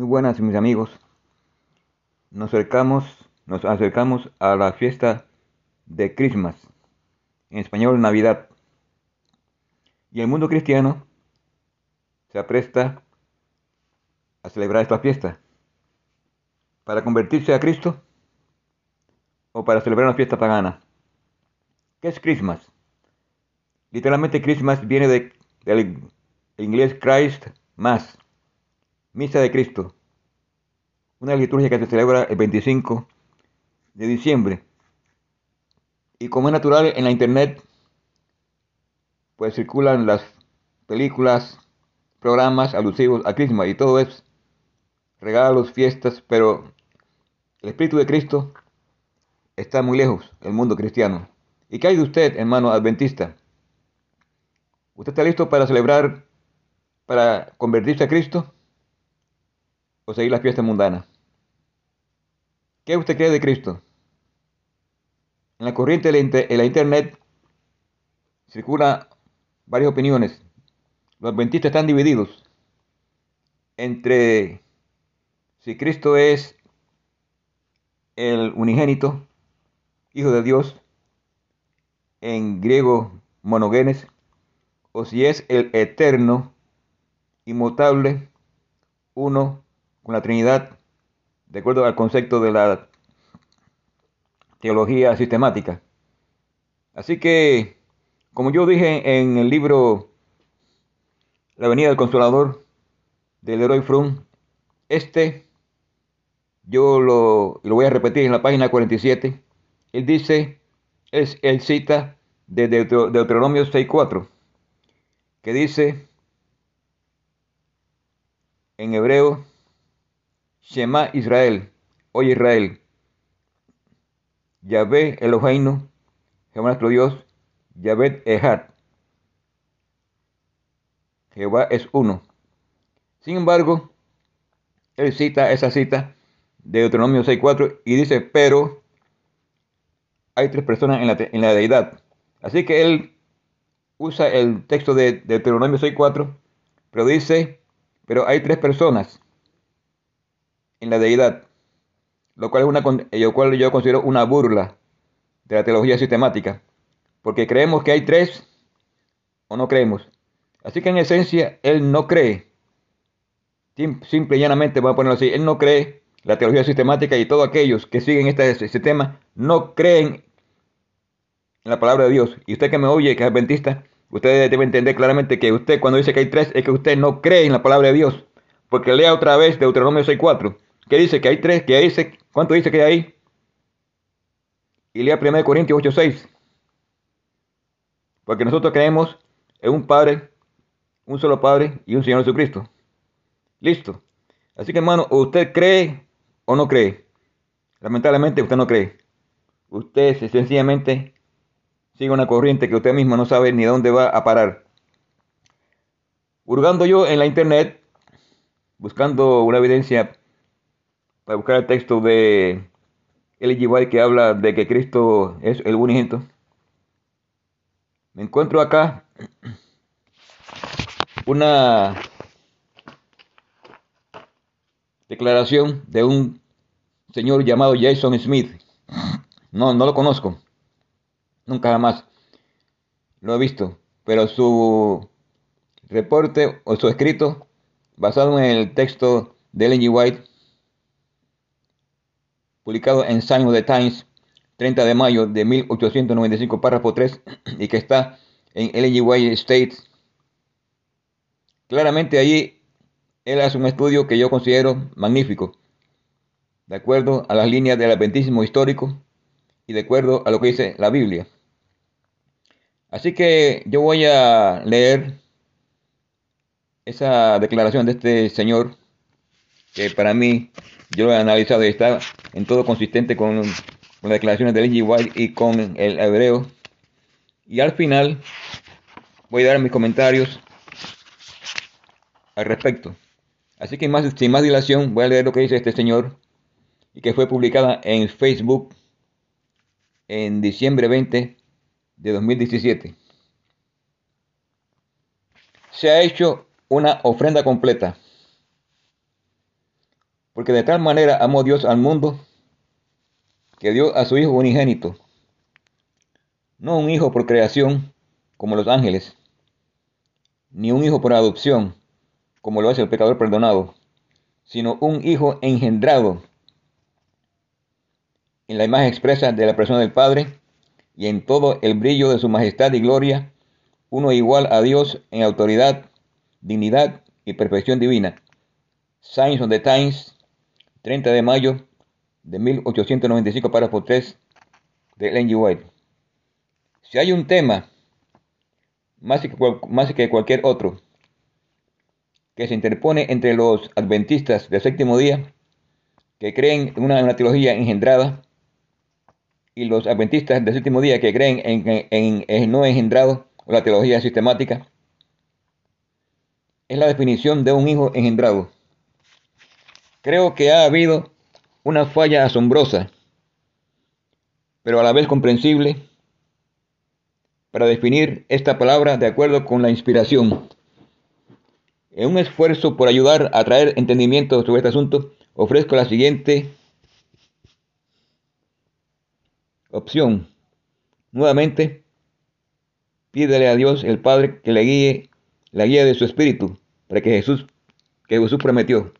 Muy buenas mis amigos. Nos acercamos, nos acercamos a la fiesta de Christmas, en español Navidad. Y el mundo cristiano se apresta a celebrar esta fiesta para convertirse a Cristo o para celebrar una fiesta pagana. ¿Qué es Christmas? Literalmente Christmas viene de, del inglés Christ Mass, Misa de Cristo, una liturgia que se celebra el 25 de diciembre. Y como es natural en la internet, pues circulan las películas, programas alusivos a Christmas y todo es regalos, fiestas, pero el Espíritu de Cristo está muy lejos del mundo cristiano. ¿Y qué hay de usted, hermano adventista? ¿Usted está listo para celebrar, para convertirse a Cristo? ¿O seguir la fiesta mundana? ¿Qué usted cree de Cristo? En la corriente de la internet circula varias opiniones. Los adventistas están divididos entre si Cristo es el unigénito, Hijo de Dios, en griego monogenes, o si es el eterno, inmutable, uno con la Trinidad, de acuerdo al concepto de la teología sistemática. Así que, como yo dije en el libro La venida del Consolador de Leroy Frum, este, yo lo, lo voy a repetir en la página 47, él dice, es, él cita de Deuteronomio 6.4, que dice en hebreo, Shema Israel, oye Israel, Yahvé Eloheinu, Jehová nuestro Dios, Yahvé Ehad, Jehová es uno. Sin embargo, él cita esa cita de Deuteronomio 6.4 y dice, pero hay tres personas en la, en la deidad. Así que él usa el texto de, Deuteronomio 6.4, pero dice, pero hay tres personas en la deidad, lo cual, es una, lo cual yo considero una burla de la teología sistemática, porque creemos que hay tres o no creemos. Así que en esencia, él no cree, simple y llanamente, voy a ponerlo así, él no cree la teología sistemática y todos aquellos que siguen este, este tema no creen en la palabra de Dios. Y usted que me oye, que es adventista, usted debe entender claramente que usted cuando dice que hay tres es que usted no cree en la palabra de Dios. Porque lea otra vez Deuteronomio 6.4, que dice que hay tres, que dice, ¿cuánto dice que hay ahí? Y lea 1 Corintios 8.6. Porque nosotros creemos en un Padre, un solo Padre y un Señor Jesucristo. Listo. Así que hermano, usted cree o no cree. Lamentablemente usted no cree. Usted sencillamente sigue una corriente que usted mismo no sabe ni dónde va a parar. Hurgando yo en la internet, buscando una evidencia para buscar el texto de L.G. White que habla de que Cristo es el unigénito, me encuentro acá una declaración de un señor llamado Jason Smith. No, no lo conozco. Nunca jamás lo he visto. Pero su reporte o su escrito, basado en el texto de Ellen. White, publicado en Sign of the Times, 30 de mayo de 1895, párrafo 3, y que está en. White States. Claramente allí él hace un estudio que yo considero magnífico de acuerdo a las líneas del adventismo histórico y de acuerdo a lo que dice la Biblia. Así que yo voy a leer esa declaración de este señor, que para mí yo lo he analizado y está en todo consistente con, las declaraciones de L.G. White y con el hebreo. Y al final voy a dar mis comentarios al respecto. Así que más, sin más dilación voy a leer lo que dice este señor y que fue publicada en Facebook en diciembre 20 de 2017. Se ha hecho una ofrenda completa. Porque de tal manera amó Dios al mundo que dio a su Hijo unigénito, no un hijo por creación como los ángeles, ni un hijo por adopción como lo hace el pecador perdonado, sino un hijo engendrado en la imagen expresa de la persona del Padre y en todo el brillo de su majestad y gloria, uno igual a Dios en autoridad, dignidad y perfección divina. Signs of the Times, 30 de mayo de 1895, párrafo 3 de Ellen. White. Si hay un tema, más que, más que cualquier otro, que se interpone entre los adventistas del séptimo día, que creen en una, teología engendrada, y los adventistas del séptimo día que creen en, en, no engendrado o la teología sistemática, es la definición de un hijo engendrado. Creo que ha habido una falla asombrosa, pero a la vez comprensible, para definir esta palabra de acuerdo con la inspiración. En un esfuerzo por ayudar a traer entendimiento sobre este asunto, ofrezco la siguiente opción. Nuevamente, pídele a Dios el Padre que le guíe la guía de su espíritu para que Jesús, que Jesús prometió.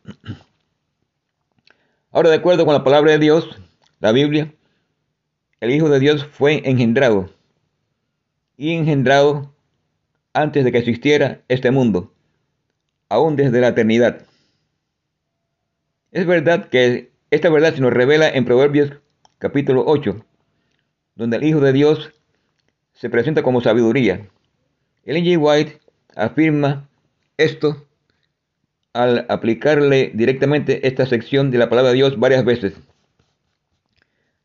Ahora, de acuerdo con la palabra de Dios, la Biblia, el Hijo de Dios fue engendrado y engendrado antes de que existiera este mundo aún desde la eternidad. Es verdad que esta verdad se nos revela en Proverbios capítulo 8, donde el Hijo de Dios se presenta como sabiduría. Ellen G. White afirma esto al aplicarle directamente esta sección de la palabra de Dios varias veces.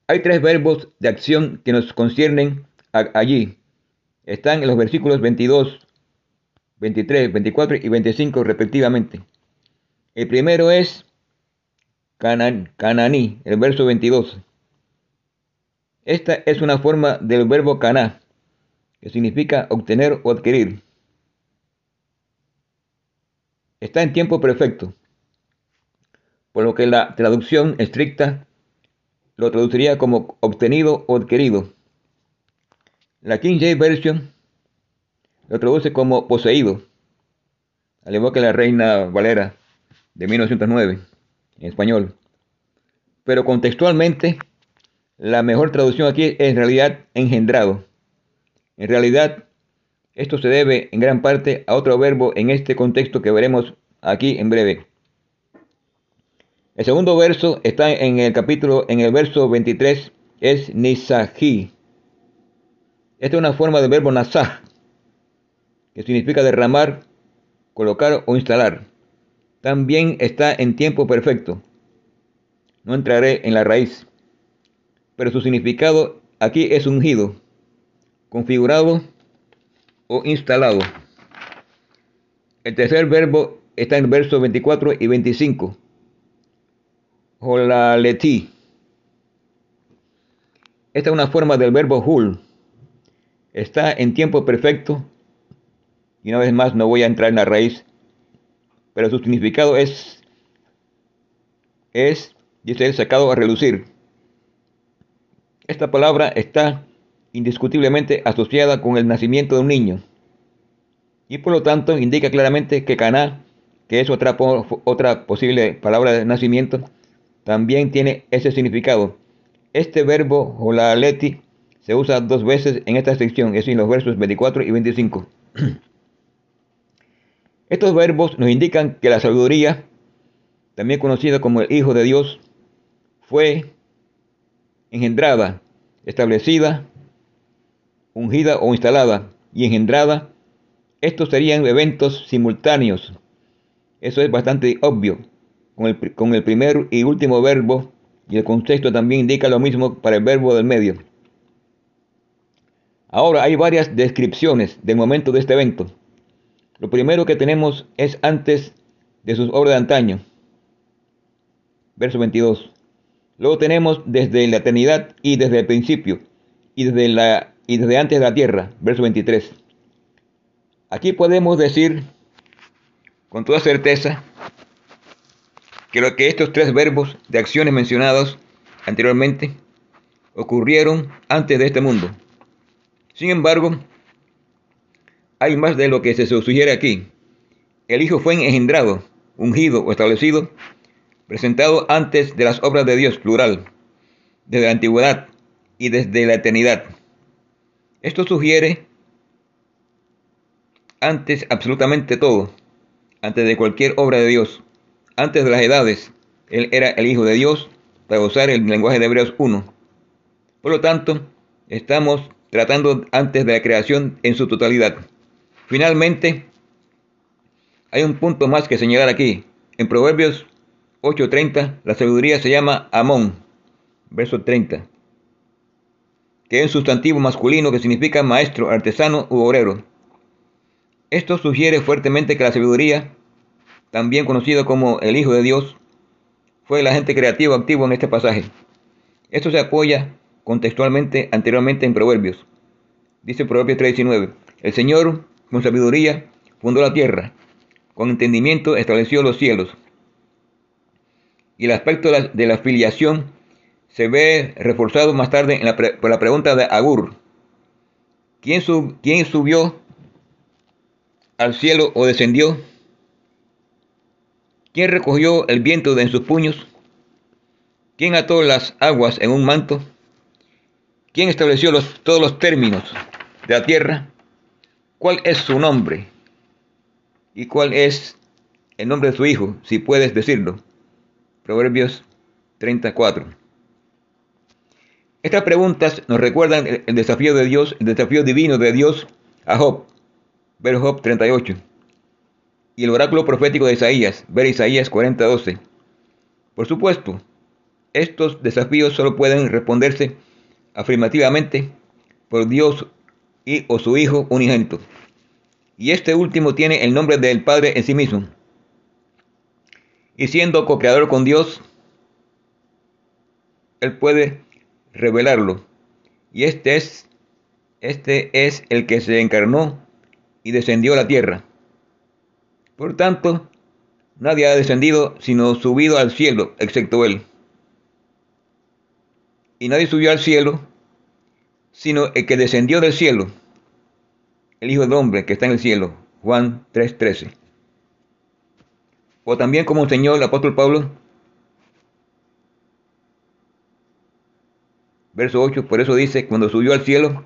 Hay tres verbos de acción que nos conciernen allí. Están en los versículos 22 23, 24 y 25 respectivamente. El primero es canan, cananí, el verso 22. Esta es una forma del verbo caná, que significa obtener o adquirir. Está en tiempo perfecto, por lo que la traducción estricta lo traduciría como obtenido o adquirido. La King James Version lo traduce como poseído, al igual que la Reina Valera de 1909 en español. Pero contextualmente, la mejor traducción aquí es en realidad engendrado. En realidad, esto se debe en gran parte a otro verbo en este contexto que veremos aquí en breve. El segundo verso está en el capítulo, en el verso 23, es nisaji. Esta es una forma del verbo nasaj, que significa derramar, colocar o instalar. También está en tiempo perfecto. No entraré en la raíz, pero su significado aquí es ungido, configurado o instalado. El tercer verbo está en el verso 24 y 25. Holaleti. Esta es una forma del verbo hul. Está en tiempo perfecto y una vez más no voy a entrar en la raíz, pero su significado es, es, dice él, sacado a relucir. Esta palabra está indiscutiblemente asociada con el nacimiento de un niño y por lo tanto indica claramente que Caná, que es otra, otra posible palabra de nacimiento, también tiene ese significado. Este verbo, holaleti, se usa dos veces en esta sección, es decir, en los versos 24 y 25. Estos verbos nos indican que la sabiduría, también conocida como el Hijo de Dios, fue engendrada, establecida, ungida o instalada y engendrada. Estos serían eventos simultáneos. Eso es bastante obvio. Con el, con el primer y último verbo y el contexto también indica lo mismo para el verbo del medio. Ahora hay varias descripciones del momento de este evento. Lo primero que tenemos es antes de sus obras de antaño. Verso 22. Luego tenemos desde la eternidad y desde el principio y desde, la, y desde antes de la tierra. Verso 23. Aquí podemos decir con toda certeza que lo que estos tres verbos de acciones mencionados anteriormente ocurrieron antes de este mundo. Sin embargo, hay más de lo que se sugiere aquí. El Hijo fue engendrado, ungido o establecido, presentado antes de las obras de Dios, plural, desde la antigüedad y desde la eternidad. Esto sugiere antes absolutamente todo, antes de cualquier obra de Dios, antes de las edades, Él era el Hijo de Dios, para usar el lenguaje de Hebreos 1. Por lo tanto, estamos tratando antes de la creación en su totalidad. Finalmente, hay un punto más que señalar aquí. En Proverbios 8:30, la sabiduría se llama Amón, verso 30, que es sustantivo masculino que significa maestro, artesano u obrero. Esto sugiere fuertemente que la sabiduría, también conocido como el Hijo de Dios, fue el agente creativo activo en este pasaje. Esto se apoya contextualmente anteriormente en Proverbios. Dice Proverbios 3:19, el Señor con sabiduría fundó la tierra, con entendimiento estableció los cielos. Y el aspecto de la, filiación se ve reforzado más tarde por la pregunta de Agur. ¿Quién, ¿Quién subió al cielo o descendió? ¿Quién recogió el viento en sus puños? ¿Quién ató las aguas en un manto? ¿Quién estableció todos los términos de la tierra? ¿Cuál es su nombre? ¿Y cuál es el nombre de su hijo, si puedes decirlo? Proverbios 34. Estas preguntas nos recuerdan el desafío de Dios, el desafío divino de Dios a Job. Ver Job 38. Y el oráculo profético de Isaías. Ver Isaías 40:12. Por supuesto, estos desafíos solo pueden responderse afirmativamente por Dios y o su Hijo unigénito. Y este último tiene el nombre del Padre en sí mismo. Y siendo co-creador con Dios, Él puede revelarlo. Y este es, este es el que se encarnó y descendió a la tierra. Por tanto, nadie ha descendido sino subido al cielo, excepto Él. Y nadie subió al cielo sino el que descendió del cielo, el Hijo del Hombre que está en el cielo. Juan 3:13. O también como enseñó el apóstol Pablo, verso 8, por eso dice, cuando subió al cielo,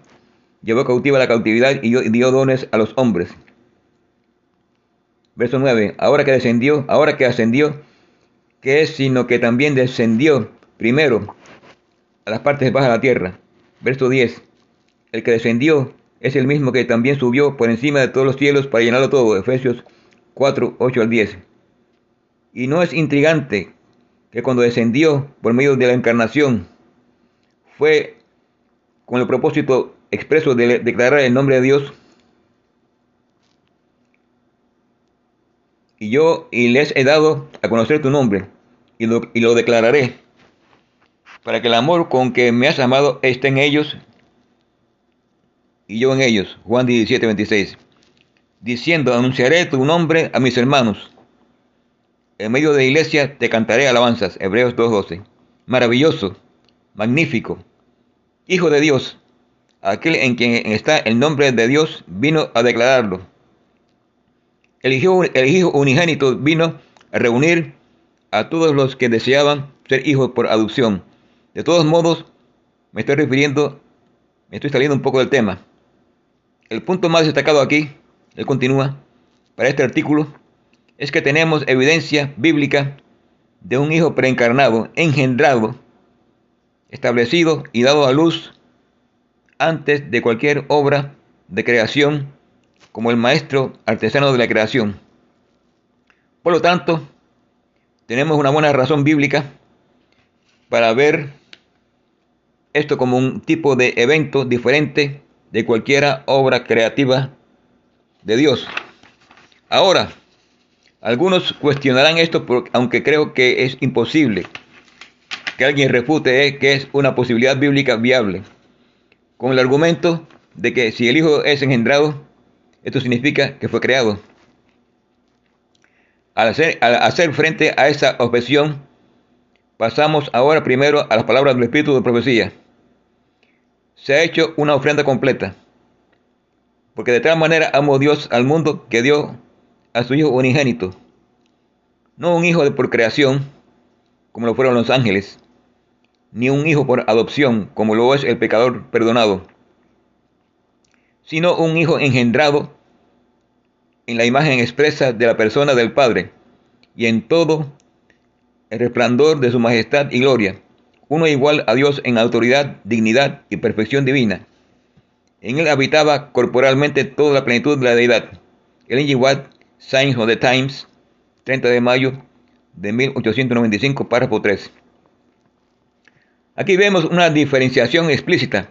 llevó cautiva la cautividad y dio dones a los hombres. Verso 9, ahora que descendió, ahora que ascendió, que es sino que también descendió primero a las partes bajas de la tierra Verso 10. El que descendió es el mismo que también subió por encima de todos los cielos para llenarlo todo. Efesios 4, 8 al 10. Y no es intrigante que cuando descendió por medio de la encarnación fue con el propósito expreso de declarar el nombre de Dios. Y yo y les he dado a conocer tu nombre y lo, y lo declararé para que el amor con que me has amado esté en ellos y yo en ellos. Juan 17, 26. Diciendo, anunciaré tu nombre a mis hermanos. En medio de la iglesia te cantaré alabanzas. Hebreos 2.12. Maravilloso, magnífico, Hijo de Dios, aquel en quien está el nombre de Dios, vino a declararlo. El hijo, unigénito vino a reunir a todos los que deseaban ser hijos por adopción de todos modos, me estoy refiriendo, me estoy saliendo un poco del tema. El punto más destacado aquí, él continúa, para este artículo, es que tenemos evidencia bíblica de un hijo preencarnado, engendrado, establecido y dado a luz antes de cualquier obra de creación como el maestro artesano de la creación. Por lo tanto, tenemos una buena razón bíblica para ver esto como un tipo de evento diferente de cualquiera obra creativa de Dios. Ahora, algunos cuestionarán esto, aunque creo que es imposible que alguien refute que es una posibilidad bíblica viable, con el argumento de que si el Hijo es engendrado, esto significa que fue creado. Al hacer, al hacer frente a esa objeción, pasamos ahora primero a las palabras del Espíritu de profecía. Se ha hecho una ofrenda completa, porque de tal manera amó Dios al mundo que dio a su Hijo unigénito, no un hijo de por creación, como lo fueron los ángeles, ni un hijo por adopción, como lo es el pecador perdonado, sino un hijo engendrado en la imagen expresa de la persona del Padre, y en todo el resplandor de su majestad y gloria, uno igual a Dios en autoridad, dignidad y perfección divina. En él habitaba corporalmente toda la plenitud de la deidad. El Watt, Science of the Times, 30 de mayo de 1895, párrafo 3. Aquí vemos una diferenciación explícita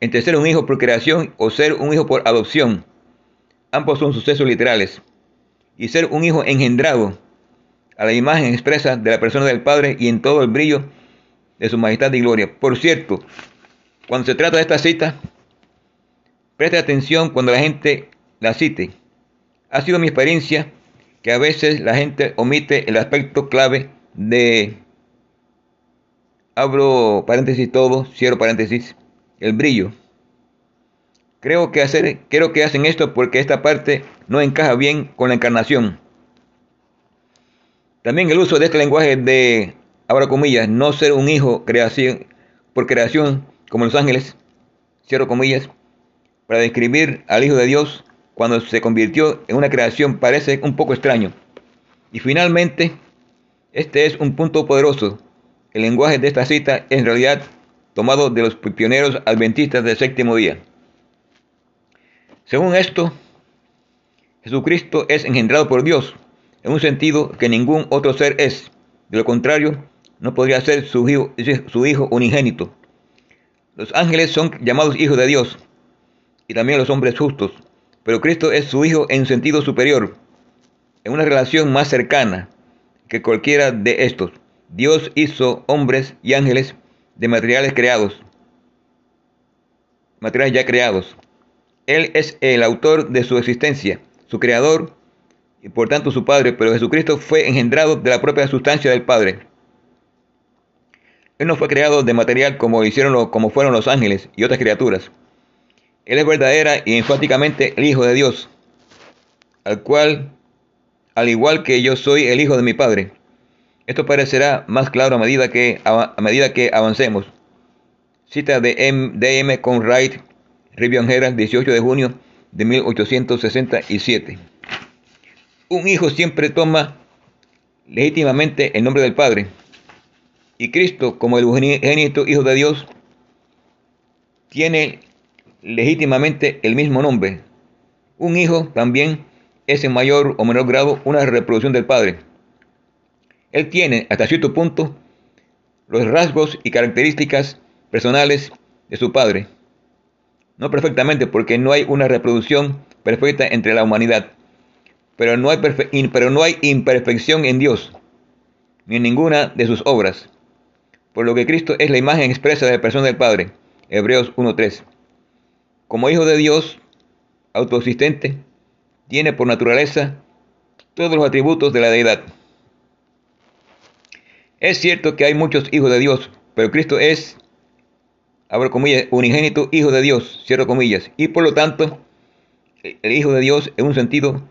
entre ser un hijo por creación o ser un hijo por adopción. Ambos son sucesos literales. Y ser un hijo engendrado a la imagen expresa de la persona del Padre y en todo el brillo de su majestad y gloria. Por cierto, cuando se trata de esta cita, preste atención cuando la gente la cite. Ha sido mi experiencia que a veces la gente omite el aspecto clave de abro paréntesis todo, cierro paréntesis, el brillo. Creo que, hacer, creo que hacen esto porque esta parte no encaja bien con la encarnación. También el uso de este lenguaje de, abro comillas, no ser un hijo creación, por creación como los ángeles, cierro comillas, para describir al Hijo de Dios cuando se convirtió en una creación parece un poco extraño. Y finalmente, este es un punto poderoso el lenguaje de esta cita es en realidad tomado de los pioneros adventistas del séptimo día. Según esto, Jesucristo es engendrado por Dios, en un sentido que ningún otro ser es. De lo contrario, no podría ser su hijo, su hijo unigénito. Los ángeles son llamados hijos de Dios, y también los hombres justos, pero Cristo es su hijo en sentido superior, en una relación más cercana que cualquiera de estos. Dios hizo hombres y ángeles de materiales creados, materiales ya creados. Él es el autor de su existencia, su creador y por tanto su Padre, pero Jesucristo fue engendrado de la propia sustancia del Padre. Él no fue creado de material como hicieron como fueron los ángeles y otras criaturas. Él es verdadera y enfáticamente el Hijo de Dios, al cual, al igual que yo soy el Hijo de mi Padre. Esto parecerá más claro a medida que, avancemos. Cita de M. D. M. Conrad, Rivian Herald, 18 de junio de 1867. Un hijo siempre toma legítimamente el nombre del Padre. Y Cristo, como el unigénito Hijo de Dios, tiene legítimamente el mismo nombre. Un hijo también es en mayor o menor grado una reproducción del Padre. Él tiene, hasta cierto punto, los rasgos y características personales de su padre. No perfectamente, porque no hay una reproducción perfecta entre la humanidad, pero no hay, imperfección en Dios, ni en ninguna de sus obras. Por lo que Cristo es la imagen expresa de la persona del Padre. Hebreos 1.3. Como Hijo de Dios, autoexistente, tiene por naturaleza todos los atributos de la deidad. Es cierto que hay muchos hijos de Dios, pero Cristo es, abro comillas, unigénito hijo de Dios, cierro comillas, y por lo tanto, el hijo de Dios en un sentido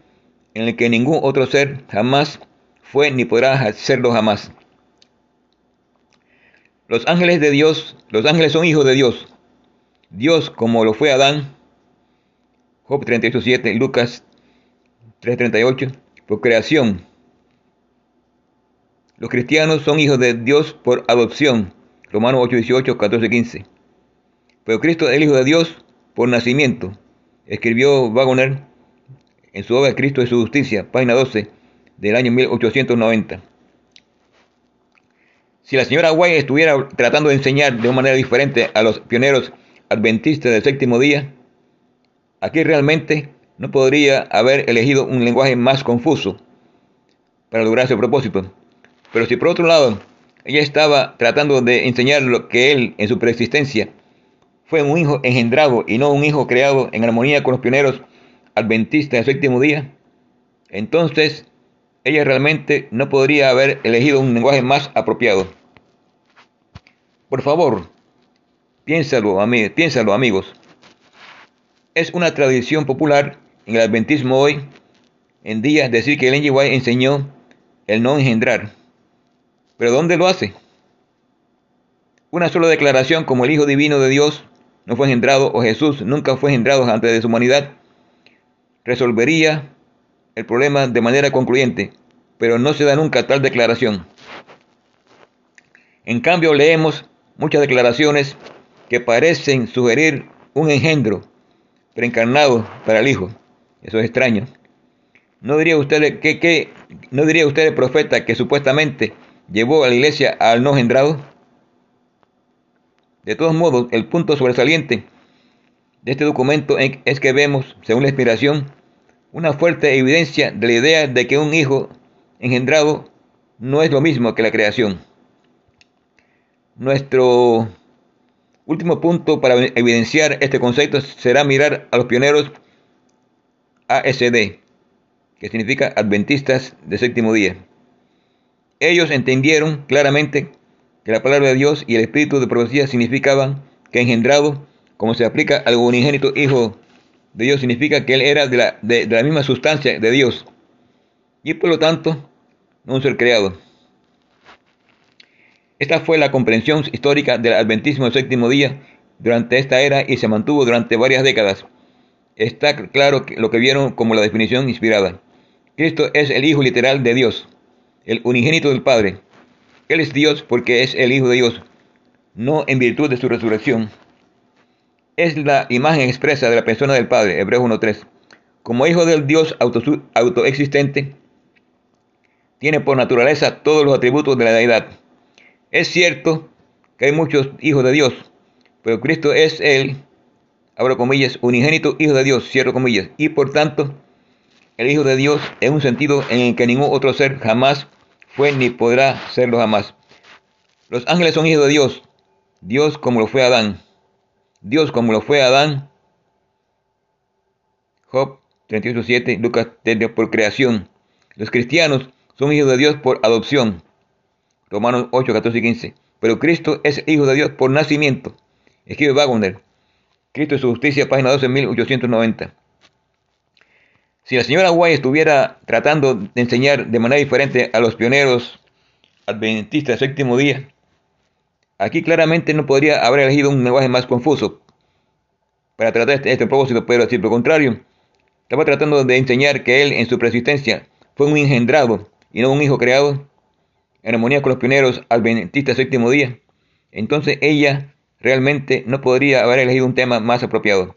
en el que ningún otro ser jamás fue ni podrá serlo jamás. Los ángeles de Dios, los ángeles son hijos de Dios. Dios, como lo fue Adán, Job 38.7, Lucas 3.38, por creación, los cristianos son hijos de Dios por adopción. Romanos 8, 18, 14, 15. Pero Cristo es el Hijo de Dios por nacimiento. Escribió Wagner en su obra Cristo es su justicia, página 12, del año 1890. Si la señora White estuviera tratando de enseñar de una manera diferente a los pioneros adventistas del séptimo día, aquí realmente no podría haber elegido un lenguaje más confuso para lograr ese propósito. Pero si por otro lado ella estaba tratando de enseñar lo que él en su preexistencia fue un hijo engendrado y no un hijo creado en armonía con los pioneros adventistas del séptimo día, entonces ella realmente no podría haber elegido un lenguaje más apropiado. Por favor, piénsalo, piénsalo amigos. Es una tradición popular en el adventismo hoy en día decir que el White enseñó el no engendrar. ¿Pero dónde lo hace? Una sola declaración como el Hijo Divino de Dios no fue engendrado o Jesús nunca fue engendrado antes de su humanidad resolvería el problema de manera concluyente, pero no se da nunca tal declaración. En cambio leemos muchas declaraciones que parecen sugerir un engendro preencarnado para el Hijo. Eso es extraño. ¿No diría usted que, no diría usted el profeta que supuestamente llevó a la iglesia al no engendrado? De todos modos, el punto sobresaliente de este documento es que vemos, según la inspiración, una fuerte evidencia de la idea de que un hijo engendrado no es lo mismo que la creación. Nuestro último punto para evidenciar este concepto será mirar a los pioneros ASD, que significa Adventistas de Séptimo Día. Ellos entendieron claramente que la palabra de Dios y el espíritu de profecía significaban que engendrado, como se aplica al unigénito Hijo de Dios, significa que Él era de la, misma sustancia de Dios y por lo tanto no un ser creado. Esta fue la comprensión histórica del adventismo del séptimo día durante esta era y se mantuvo durante varias décadas. Está claro lo que vieron como la definición inspirada. Cristo es el Hijo literal de Dios, el unigénito del Padre. Él es Dios porque es el Hijo de Dios, no en virtud de su resurrección. Es la imagen expresa de la persona del Padre, Hebreos 1.3. Como Hijo del Dios autoexistente, tiene por naturaleza todos los atributos de la deidad. Es cierto que hay muchos hijos de Dios, pero Cristo es el, abro comillas, unigénito Hijo de Dios, cierro comillas, y por tanto, el Hijo de Dios en un sentido en el que ningún otro ser jamás fue ni podrá serlo jamás. Los ángeles son hijos de Dios, Dios como lo fue Adán. Dios como lo fue Adán. Job 38.7, Lucas por creación. Los cristianos son hijos de Dios por adopción. Romanos 8, 14 y 15. Pero Cristo es hijo de Dios por nacimiento. Escribe Wagner. Cristo es su justicia, página 12, 1890. Si la señora White estuviera tratando de enseñar de manera diferente a los pioneros adventistas del séptimo día, aquí claramente no podría haber elegido un lenguaje más confuso para tratar este, este propósito, pero si el contrario, estaba tratando de enseñar que él en su persistencia fue un engendrado y no un hijo creado, en armonía con los pioneros adventistas séptimo día, entonces ella realmente no podría haber elegido un tema más apropiado.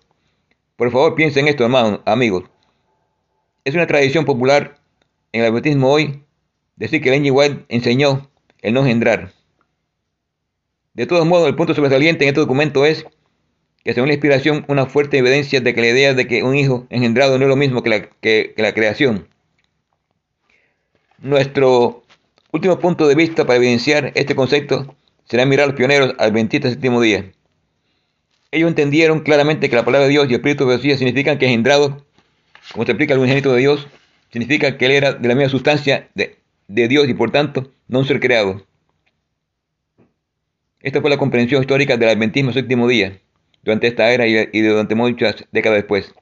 Por favor, piensen en esto, hermanos, amigos. Es una tradición popular en el adventismo hoy decir que Lenny White enseñó el no engendrar. De todos modos, el punto sobresaliente en este documento es que según la inspiración, una fuerte evidencia de que la idea de que un hijo engendrado no es lo mismo que la, creación. Nuestro último punto de vista para evidenciar este concepto será mirar a los pioneros del séptimo día. Ellos entendieron claramente que la palabra de Dios y el Espíritu de significan que engendrado, como se explica el unigénito de Dios, significa que él era de la misma sustancia de, de Dios y por tanto no un ser creado. Esta fue la comprensión histórica del adventismo séptimo día, durante esta era y durante muchas décadas después.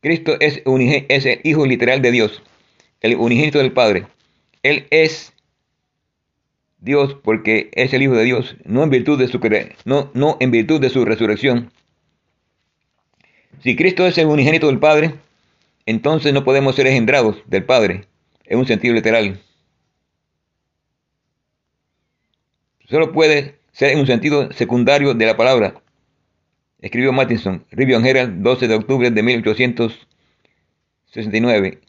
Cristo es, es el Hijo literal de Dios el unigénito del Padre. Él es Dios porque es el Hijo de Dios, no en virtud de su no, no en virtud de su resurrección. Si Cristo es el unigénito del Padre, entonces no podemos ser engendrados del Padre en un sentido literal. Solo puede ser en un sentido secundario de la palabra. Escribió Mattinson, Review Herald, 12 de octubre de 1869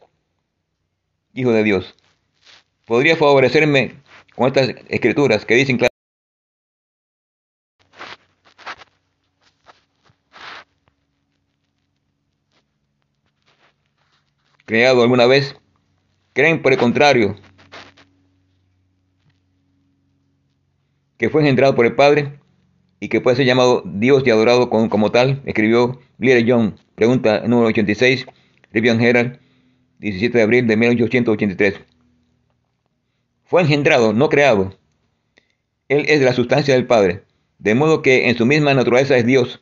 hijo de Dios. ¿Podría favorecerme con estas escrituras que dicen claramente? Creado alguna vez? ¿Creen por el contrario que fue engendrado por el Padre y que puede ser llamado Dios y adorado como, tal? Escribió Blair Young, pregunta número 86, Rivian Herald, 17 de abril de 1883. Fue engendrado, no creado. Él es la sustancia del Padre, de modo que en su misma naturaleza es Dios.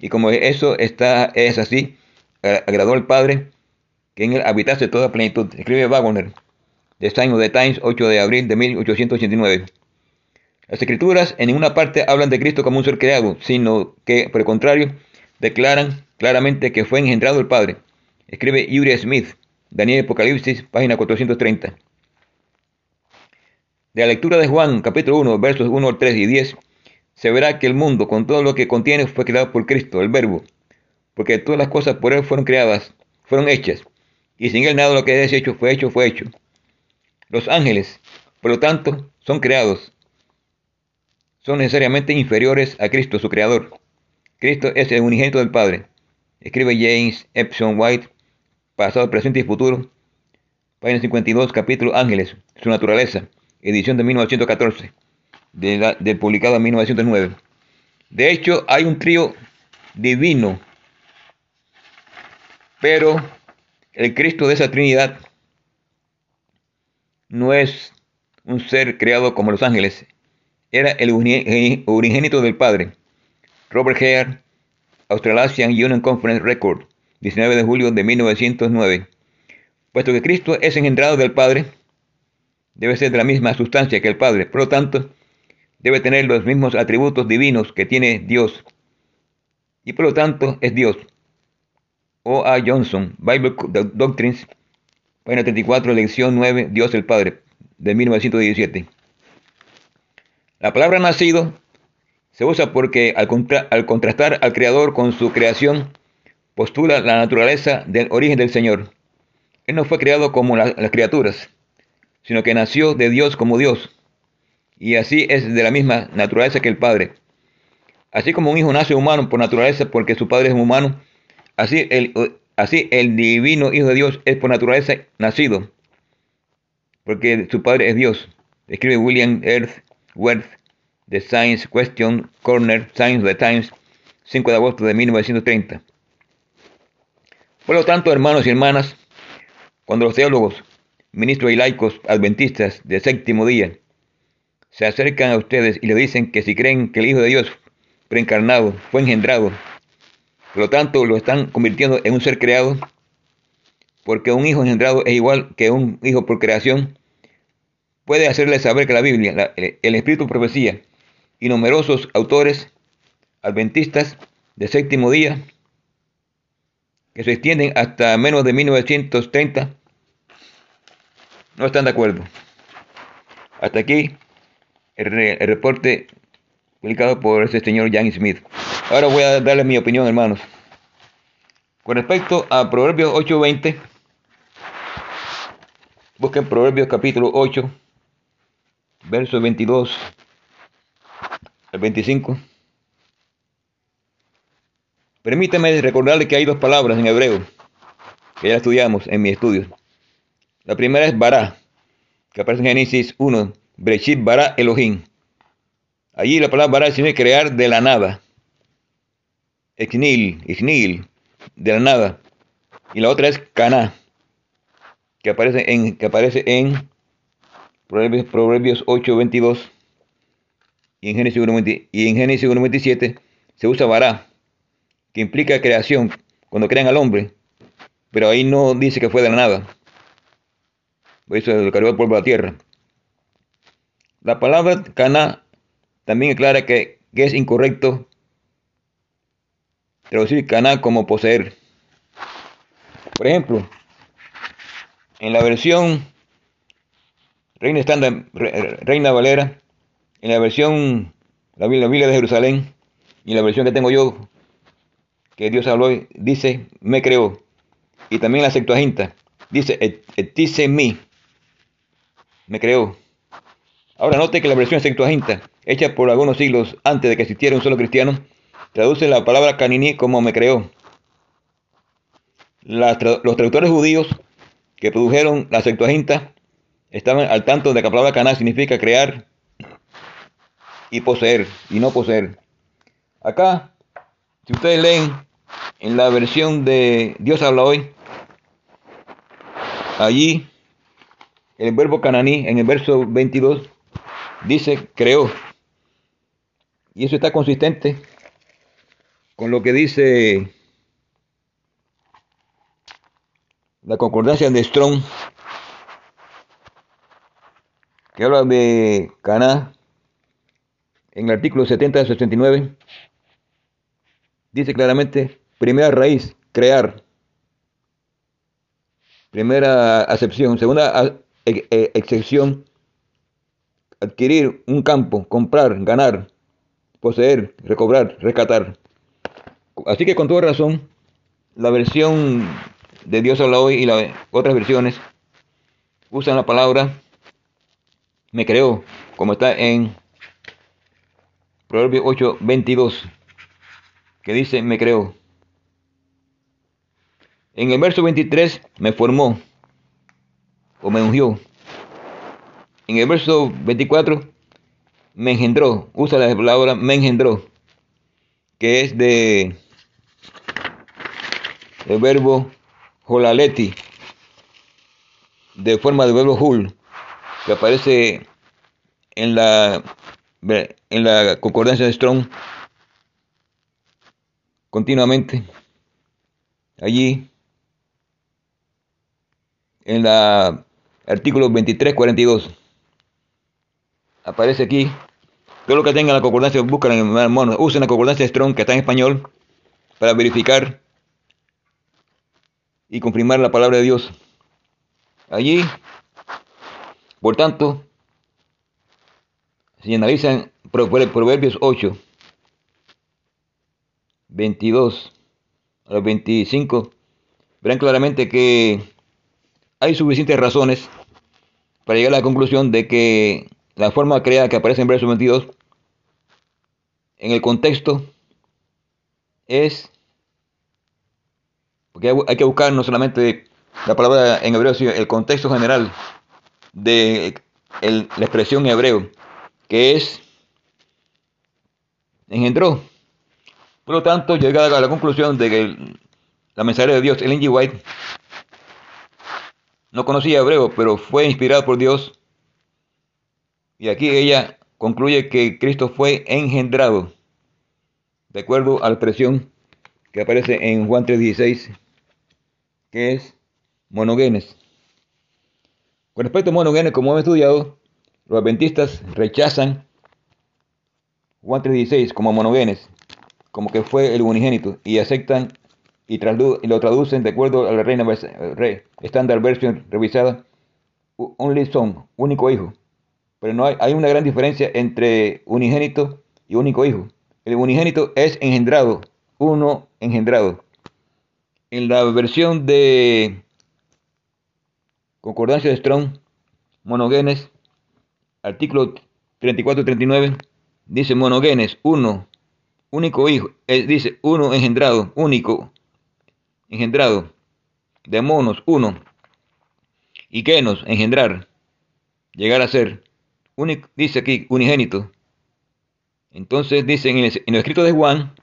Y como eso está, es así, agradó al Padre que en él habitase toda plenitud. Escribe Wagner, de Sign of the Times, 8 de abril de 1889. Las escrituras en ninguna parte hablan de Cristo como un ser creado, sino que, por el contrario, declaran claramente que fue engendrado el Padre. Escribe Yuri Smith, Daniel Apocalipsis, página 430. De la lectura de Juan, capítulo 1, versos 1, 3 y 10, se verá que el mundo, con todo lo que contiene, fue creado por Cristo, el Verbo, porque todas las cosas por Él fueron creadas, fueron hechas, y sin Él nada de lo que es hecho fue hecho, fue hecho. Los ángeles, por lo tanto, son creados, son necesariamente inferiores a Cristo, su Creador. Cristo es el unigénito del Padre. Escribe James Epson White, pasado, presente y futuro, página 52, capítulo Ángeles, su naturaleza, edición de 1914, del publicado en 1909. De hecho, hay un trío divino, pero el Cristo de esa Trinidad no es un ser creado como los ángeles, era el unigénito del Padre. Robert Hare, Australasian Union Conference Record, 19 de julio de 1909. Puesto que Cristo es engendrado del Padre, debe ser de la misma sustancia que el Padre, por lo tanto, debe tener los mismos atributos divinos que tiene Dios, y por lo tanto es Dios. O. A. Johnson, Bible Doctrines, página 34, lección 9, Dios el Padre, de 1917. La palabra nacido se usa porque al, al contrastar al Creador con su creación, postula la naturaleza del origen del Señor. Él no fue creado como las criaturas, sino que nació de Dios como Dios, y así es de la misma naturaleza que el Padre. Así como un hijo nace humano por naturaleza porque su padre es humano, así el, divino Hijo de Dios es por naturaleza nacido, porque su padre es Dios. Escribe William Earth Worth, The Science Question Corner, Science the Times, 5 de agosto de 1930. Por lo tanto, hermanos y hermanas, cuando los teólogos, ministros y laicos adventistas de séptimo día se acercan a ustedes y le dicen que si creen que el Hijo de Dios preencarnado fue engendrado, por lo tanto lo están convirtiendo en un ser creado, porque un hijo engendrado es igual que un hijo por creación, puede hacerle saber que la Biblia, el Espíritu Profecía y numerosos autores adventistas de séptimo día, que se extienden hasta menos de 1930, no están de acuerdo. Hasta aquí el, reporte publicado por ese señor Jan Smith. Ahora voy a darle mi opinión, hermanos. Con respecto a Proverbios 8:20, busquen Proverbios capítulo 8, verso 22 al 25. Permítame recordarle que hay dos palabras en hebreo que ya estudiamos en mis estudios. La primera es bara, que aparece en Génesis 1, Breshit bara Elohim. Allí la palabra bara significa crear de la nada. Echnil, Ichnil, de la nada. Y la otra es Cana, que aparece en, que aparece en Proverbios, Proverbios 8, 22 y en Génesis 1.27 y en Génesis se usa vará, que implica creación, cuando crean al hombre, pero ahí no dice que fue de la nada. Por eso lo cargó el polvo de la tierra. La palabra cana también aclara que, es incorrecto traducir cana como poseer. Por ejemplo, en la versión Reina Estándar, Reina Valera, en la versión, la Biblia, de Jerusalén, y la versión que tengo yo, que Dios habló, dice, me creó. Y también la Septuaginta, dice, mi, me creó. Ahora note que la versión Septuaginta, hecha por algunos siglos antes de que existiera un solo cristiano, traduce la palabra caniní como me creó. los traductores judíos que produjeron la Septuaginta estaban al tanto de que la palabra caná significa crear y poseer y no poseer. Acá, si ustedes leen en la versión de Dios habla hoy, allí el verbo cananí en el verso 22 dice creó. Y eso está consistente con lo que dice la concordancia de Strong, que habla de Caná en el artículo 70 69, dice claramente, primera raíz, crear. Primera acepción. Segunda e, excepción, adquirir un campo, comprar, ganar, poseer, recobrar, rescatar. Así que con toda razón, la versión de Dios habla hoy y las otras versiones usan la palabra me creó, como está en Proverbios 8, 22, que dice me creó. En el verso 23 me formó o me ungió. En el verso 24 me engendró, usa la palabra me engendró, que es de el verbo holaleti, de forma de verbo hul, que aparece en la en la concordancia de Strong continuamente allí en la artículo 2342 aparece aquí. Todo lo que tenga la concordancia buscan en el mono. Usen la concordancia Strong que está en español para verificar y confirmar la palabra de Dios. Allí por tanto si analizan Proverbios 8, 22 a los 25, verán claramente que hay suficientes razones para llegar a la conclusión de que la forma creada que aparece en verso 22 en el contexto es porque hay que buscar no solamente la palabra en hebreo sino el contexto general de la expresión en hebreo que es engendró. Por lo tanto, llega a la conclusión de que la mensajera de Dios, Ellen G. White, no conocía hebreo, pero fue inspirada por Dios. Y aquí ella concluye que Cristo fue engendrado, de acuerdo a la expresión que aparece en Juan 3.16, que es monogenes. Con respecto a monogenes, como hemos estudiado, los adventistas rechazan Juan 3.16 como monogenes, como que fue el unigénito, y aceptan y, lo traducen de acuerdo a la Reina Standard Version revisada, only son, único hijo. Pero no hay, hay una gran diferencia entre unigénito y único hijo. El unigénito es engendrado, uno engendrado. En la versión de Concordancia de Strong, monogenes artículo 34-39, dice monogenes, uno, único hijo, dice uno engendrado, único, engendrado, de monos, uno, y genos, engendrar, llegar a ser, dice aquí, unigénito. Entonces dice en el, en el escrito de Juan,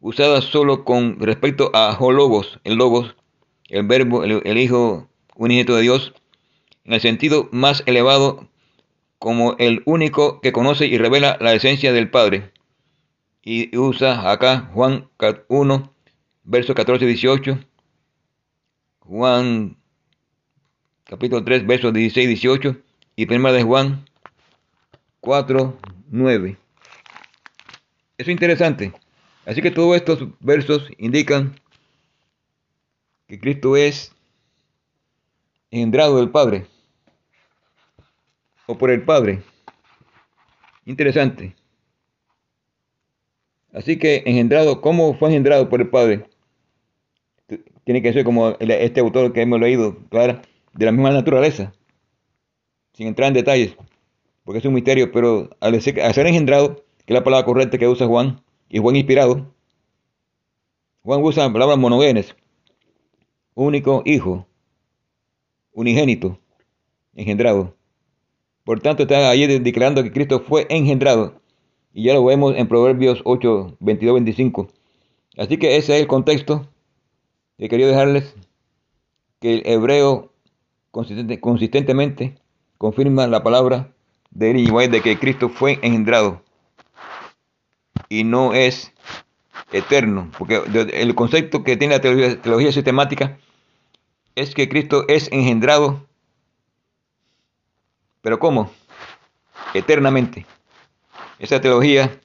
usada solo con respecto a hologos, el logos, el verbo, el, hijo unigénito de Dios, en el sentido más elevado como el único que conoce y revela la esencia del Padre. Y usa acá Juan 1, verso 14-18, Juan capítulo 3, versos 16-18 y primera de Juan 4, 9. Eso es interesante. Así que todos estos versos indican que Cristo es engendrado del Padre o por el Padre. Interesante. Así que engendrado, ¿cómo fue engendrado por el Padre? Tiene que ser como este autor que hemos leído, claro, de la misma naturaleza, sin entrar en detalles, porque es un misterio, pero al ser, engendrado, que es la palabra correcta que usa Juan, y Juan inspirado, Juan usa la palabra monogenes, único hijo, unigénito, engendrado. Por tanto, está ahí declarando que Cristo fue engendrado. Y ya lo vemos en Proverbios 8, 22, 25. Así que ese es el contexto que quería dejarles. Que el hebreo consistentemente confirma la palabra de de que Cristo fue engendrado y no es eterno, porque el concepto que tiene la teología, sistemática es que Cristo es engendrado, pero ¿cómo? Eternamente. Esa teología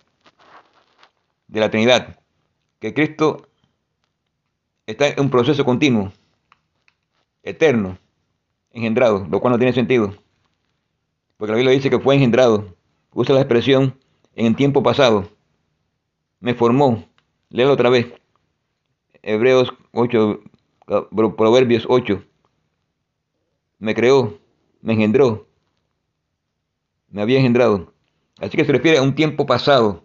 de la Trinidad, que Cristo está en un proceso continuo, eterno, engendrado, lo cual no tiene sentido. Porque la Biblia dice que fue engendrado, usa la expresión en tiempo pasado, me formó, léelo otra vez, Hebreos 8, Proverbios 8, me creó, me engendró, me había engendrado. Así que se refiere a un tiempo pasado,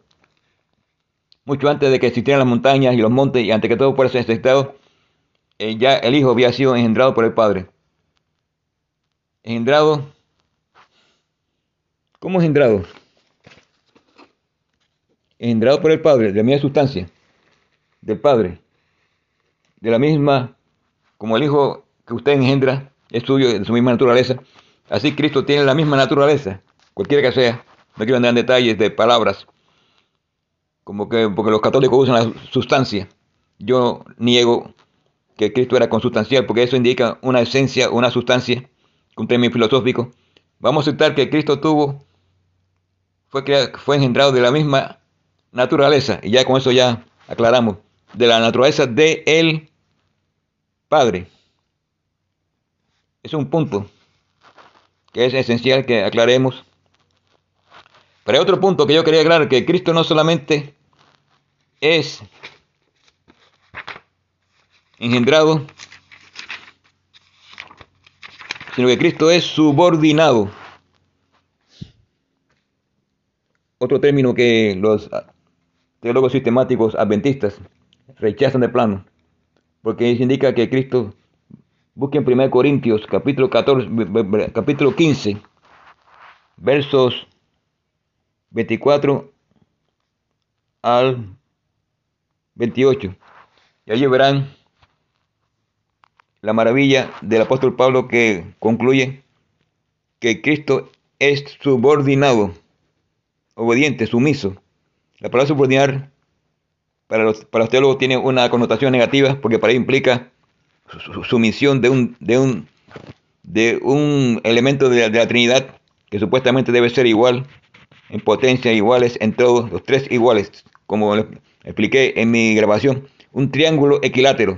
mucho antes de que existieran las montañas y los montes y antes que todo fuera estado, eh, ya el Hijo había sido engendrado por el Padre. Engendrado. ¿Cómo engendrado? Engendrado por el Padre, de la misma sustancia, del Padre, de la misma, como el Hijo que usted engendra, es suyo, de su misma naturaleza. Así Cristo tiene la misma naturaleza, cualquiera que sea. No quiero andar en detalles de palabras, como que porque los católicos usan la sustancia. Yo niego que Cristo era consustancial, porque eso indica una esencia, una sustancia un término filosófico, vamos a aceptar que Cristo tuvo, fue, fue engendrado de la misma naturaleza, y ya con eso ya aclaramos, de la naturaleza de el Padre. Es un punto que es esencial que aclaremos. Pero hay otro punto que yo quería aclarar, que Cristo no solamente es engendrado sino que Cristo es subordinado. Otro término que los teólogos sistemáticos adventistas rechazan de plano, porque indica que Cristo, busquen 1 Corintios capítulo 14, capítulo 15, versos 24 al 28. Y allí verán la maravilla del apóstol Pablo que concluye que Cristo es subordinado, obediente, sumiso. La palabra subordinar para los, para los teólogos tiene una connotación negativa porque para ello implica sumisión de un, elemento de la, Trinidad que supuestamente debe ser igual en potencia, iguales en todos, los tres iguales, como expliqué en mi grabación, un triángulo equilátero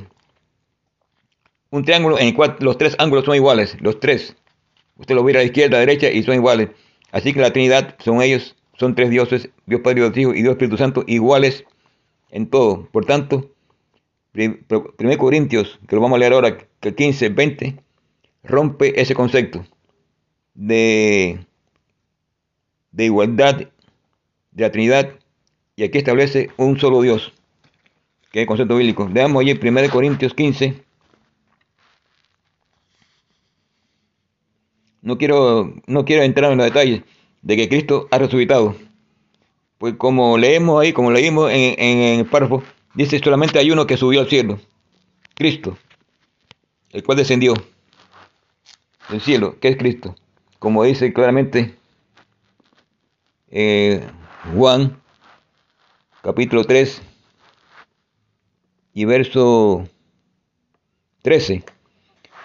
un triángulo en el cual los tres ángulos son iguales, los tres. Usted lo ve a la izquierda, a derecha y son iguales. Así que la Trinidad son ellos, son tres dioses, Dios Padre, Dios Hijo y Dios Espíritu Santo, iguales en todo. Por tanto, 1 Corintios, que lo vamos a leer ahora, que 15, 20, rompe ese concepto de, de igualdad de la Trinidad y aquí establece un solo Dios, que es el concepto bíblico. Veamos allí 1 Corintios 15, no quiero, no quiero entrar en los detalles de que Cristo ha resucitado. Pues como leemos ahí, como leímos en, el párrafo, dice solamente hay uno que subió al cielo, Cristo, el cual descendió del cielo, que es Cristo. Como dice claramente eh, Juan, capítulo 3 y verso 13.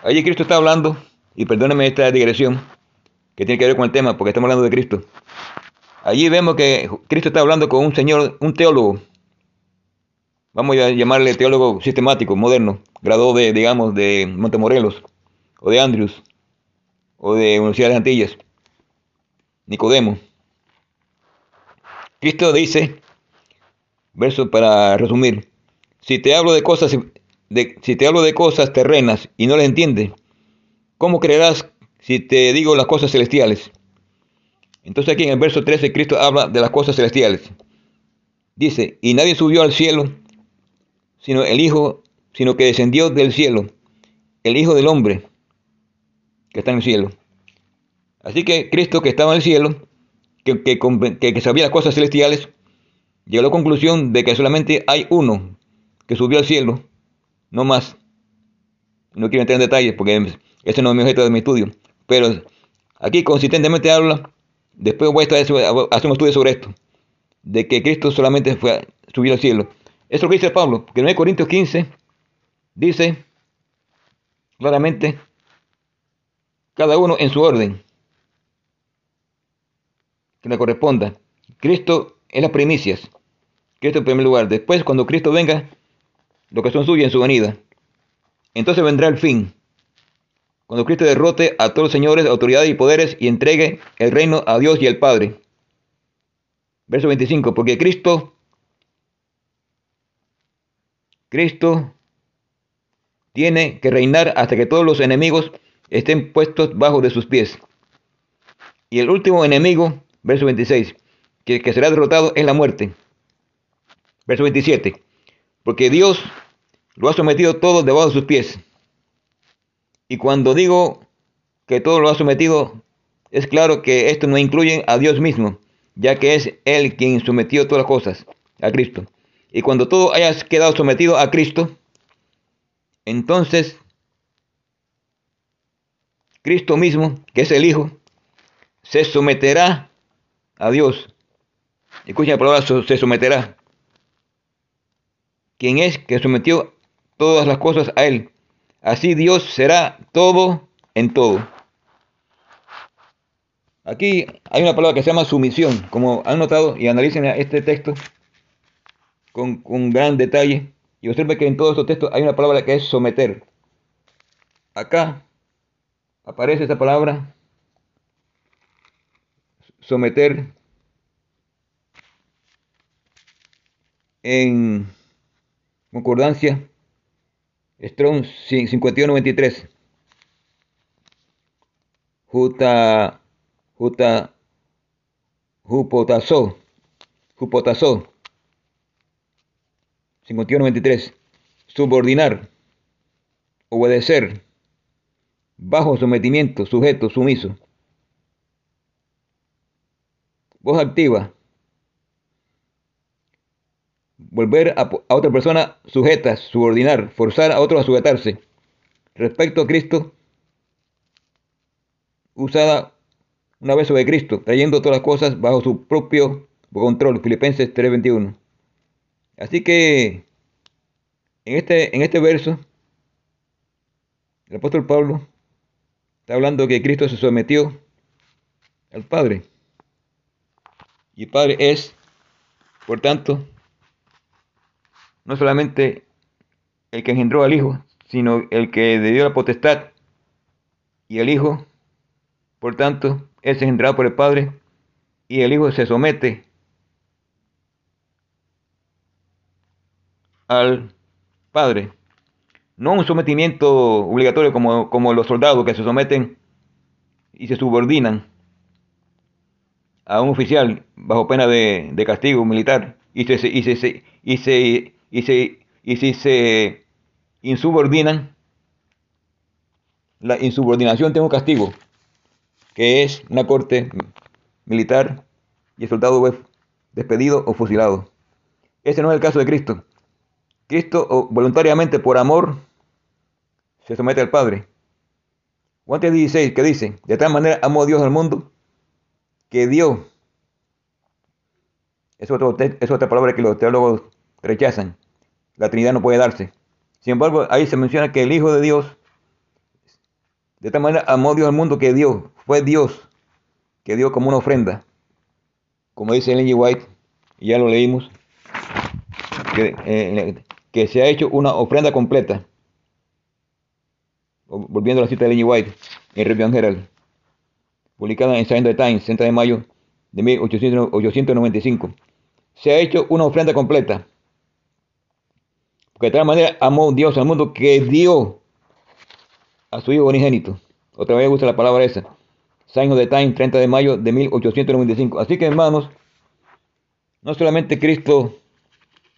Allí Cristo está hablando y perdóneme esta digresión que tiene que ver con el tema, porque estamos hablando de Cristo. Allí vemos que Cristo está hablando con un señor, un teólogo, vamos a llamarle teólogo sistemático, moderno, graduado de, digamos, de Montemorelos, o de Andrews, o de Universidad de Antillas, Nicodemo. Cristo dice, verso para resumir, si te hablo de cosas, de, si te hablo de cosas terrenas y no las entiendes, ¿Cómo creerás si te digo las cosas celestiales? Entonces aquí en el verso 13 Cristo habla de las cosas celestiales. Dice, y nadie subió al cielo, sino el Hijo, sino que descendió del cielo, el Hijo del Hombre, que está en el cielo. Así que Cristo que estaba en el cielo, que, que, sabía las cosas celestiales, llegó a la conclusión de que solamente hay uno que subió al cielo, no más. No quiero entrar en detalles porque Ese no es mi objeto de mi estudio. Pero aquí consistentemente habla, después voy a hacer un estudio sobre esto, de que Cristo solamente fue a subir al cielo. Eso es lo que dice Pablo, que en 9 Corintios 15 dice claramente, cada uno en su orden, que le corresponda. Cristo es las primicias. Cristo en primer lugar. Después, cuando Cristo venga, lo que son suyos en su venida. Entonces vendrá el fin. Cuando Cristo derrote a todos los señores, autoridades y poderes y entregue el reino a Dios y al Padre. Verso 25. Porque Cristo, Cristo tiene que reinar hasta que todos los enemigos estén puestos bajo de sus pies. Y el último enemigo, verso 26, que, que será derrotado es la muerte. Verso 27. Porque Dios lo ha sometido todo debajo de sus pies. Y cuando digo que todo lo ha sometido, es claro que esto no incluye a Dios mismo, ya que es Él quien sometió todas las cosas a Cristo. Y cuando todo haya quedado sometido a Cristo, entonces Cristo mismo, que es el Hijo, se someterá a Dios. Escuchen la palabra, se someterá. Quien es que sometió todas las cosas a Él. Así Dios será todo en todo. Aquí hay una palabra que se llama sumisión. Como han notado y analicen este texto con, gran detalle. Y observen que en todos estos textos hay una palabra que es someter. Acá aparece esta palabra someter en concordancia Strong 5193 Juta Juta Jupotazo Jupotazo 5193 Subordinar Obedecer. Bajo sometimiento, sujeto, sumiso. Voz activa volver a, otra persona sujeta, subordinar, forzar a otro a sujetarse. Respecto a Cristo, usada una vez sobre Cristo, trayendo todas las cosas bajo su propio control. Filipenses 3:21. Así que en este, en este verso, el apóstol Pablo está hablando que Cristo se sometió al Padre. Y el Padre es, por tanto, no solamente el que engendró al Hijo, sino el que le dio la potestad. Y el Hijo, por tanto, es engendrado por el Padre, y el Hijo se somete al Padre. No un sometimiento obligatorio como, como los soldados que se someten y se subordinan a un oficial bajo pena de, castigo militar y se, y se, y se y, y si se insubordinan, la insubordinación tiene un castigo, que es una corte militar y el soldado es despedido o fusilado. Ese no es el caso de Cristo. Cristo voluntariamente por amor se somete al Padre. Juan 16, que dice, de tal manera amó Dios al mundo que dio. Es, otro, es otra palabra que los teólogos rechazan la Trinidad no puede darse. Sin embargo, ahí se menciona que el Hijo de Dios, de esta manera amó Dios al mundo que dio, fue Dios, que dio como una ofrenda. Como dice Ellen G. White, y ya lo leímos, que, eh, que, se ha hecho una ofrenda completa. Volviendo a la cita de Ellen G. White, en Review Herald, publicada en Sunday Times, 30 de mayo de 1895. Se ha hecho una ofrenda completa porque de tal manera amó Dios al mundo que dio a su Hijo unigénito. Otra vez gusta la palabra esa. Sign of the Time, 30 de mayo de 1895. Así que hermanos, no solamente Cristo,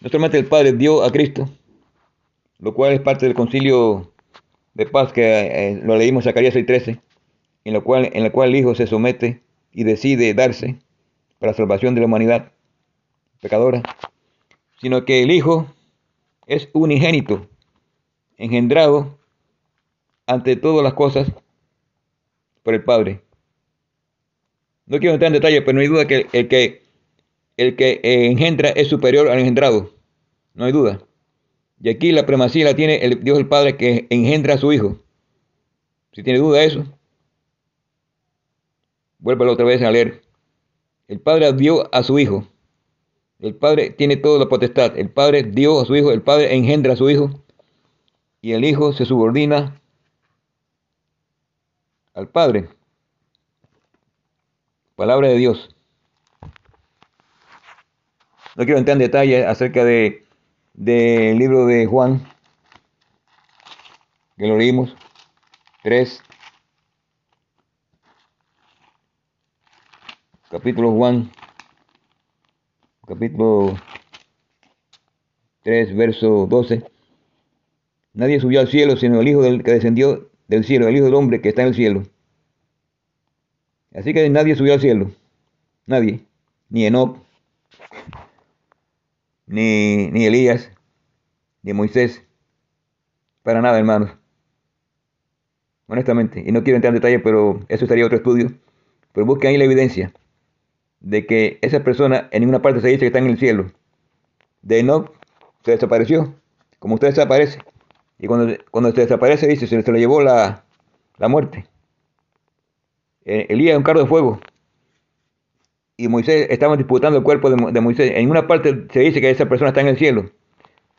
no solamente el Padre dio a Cristo, lo cual es parte del concilio de paz que eh, lo leímos en Zacarías 6:13, en lo cual cual el Hijo se somete y decide darse para la salvación de la humanidad pecadora, sino que el Hijo es unigénito, engendrado ante todas las cosas por el Padre. No quiero entrar en detalle, pero no hay duda que el que, el que engendra es superior al engendrado. No hay duda. Y aquí la primacía la tiene el Dios el Padre que engendra a su Hijo. Si tiene duda de eso, vuélvelo otra vez a leer. El Padre dio a su Hijo. El Padre tiene toda la potestad. El Padre dio a su Hijo. El Padre engendra a su Hijo. Y el Hijo se subordina al Padre. Palabra de Dios. No quiero entrar en detalle acerca de del libro de Juan, que lo leímos, 3, capítulo Juan, capítulo 3, verso 12. Nadie subió al cielo sino el Hijo del que descendió del cielo, el Hijo del hombre que está en el cielo. Así que nadie subió al cielo. Nadie. Ni Enoch, ni, ni Elías, ni Moisés. Para nada, hermanos. Honestamente. Y no quiero entrar en detalle, pero eso estaría otro estudio. Pero busquen ahí la evidencia de que esa persona en ninguna parte se dice que está en el cielo. De Enoch se desapareció, como usted desaparece. Y cuando, cuando se desaparece, dice, se, se le llevó la, la muerte. Eh, Elías es un carro de fuego. Y Moisés estaban disputando el cuerpo de, de, Moisés. En una parte se dice que esa persona está en el cielo.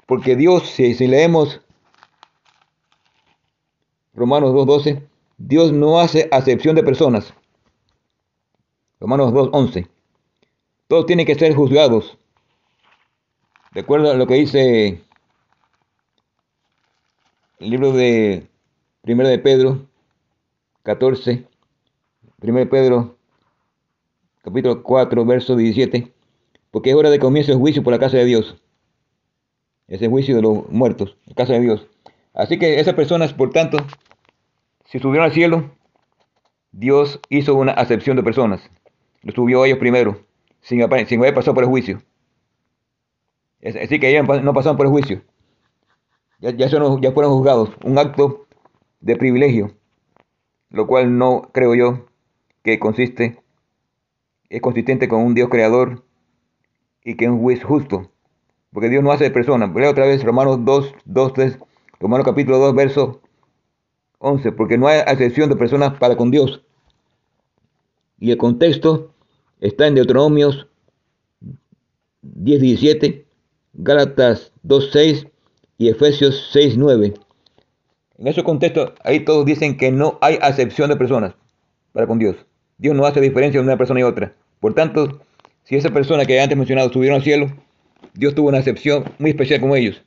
Porque Dios, si, si leemos Romanos 2.12, Dios no hace acepción de personas. Romanos 2.11. Todos tienen que ser juzgados. De acuerdo lo que dice el libro de Primero de Pedro 14, Primero de Pedro capítulo 4, verso 17, porque es hora de comienzo el juicio por la casa de Dios. Ese juicio de los muertos, la casa de Dios. Así que esas personas, por tanto, si subieron al cielo, Dios hizo una acepción de personas. Lo subió a ellos primero, sin, sin haber pasado por el juicio. Así que ellos no pasaron por el juicio. Ya, ya, son, ya fueron juzgados. Un acto de privilegio, lo cual no creo yo que consiste, es consistente con un Dios creador y que es un juez justo. Porque Dios no hace de personas. Leo otra vez Romanos 2, 2, 3, Romanos capítulo 2, verso 11. Porque no hay acepción de personas para con Dios. Y el contexto está en Deuteronomios 10, 17, Gálatas 2, 6 y Efesios 6, 9. En ese contexto, ahí todos dicen que no hay acepción de personas para con Dios. Dios no hace diferencia entre una persona y otra. Por tanto, si esa persona que antes mencionado subieron al cielo, Dios tuvo una acepción muy especial con ellos.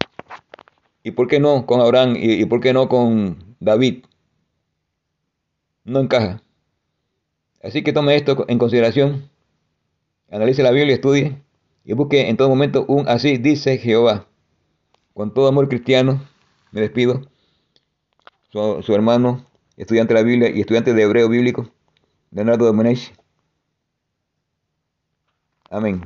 ¿Y por qué no con Abraham y, y por qué no con David? No encaja. Así que tome esto en consideración, analice la Biblia, estudie y busque en todo momento un así dice Jehová. Con todo amor cristiano, me despido. Su, su hermano, estudiante de la Biblia y estudiante de hebreo bíblico, Leonardo Domenech. Amén.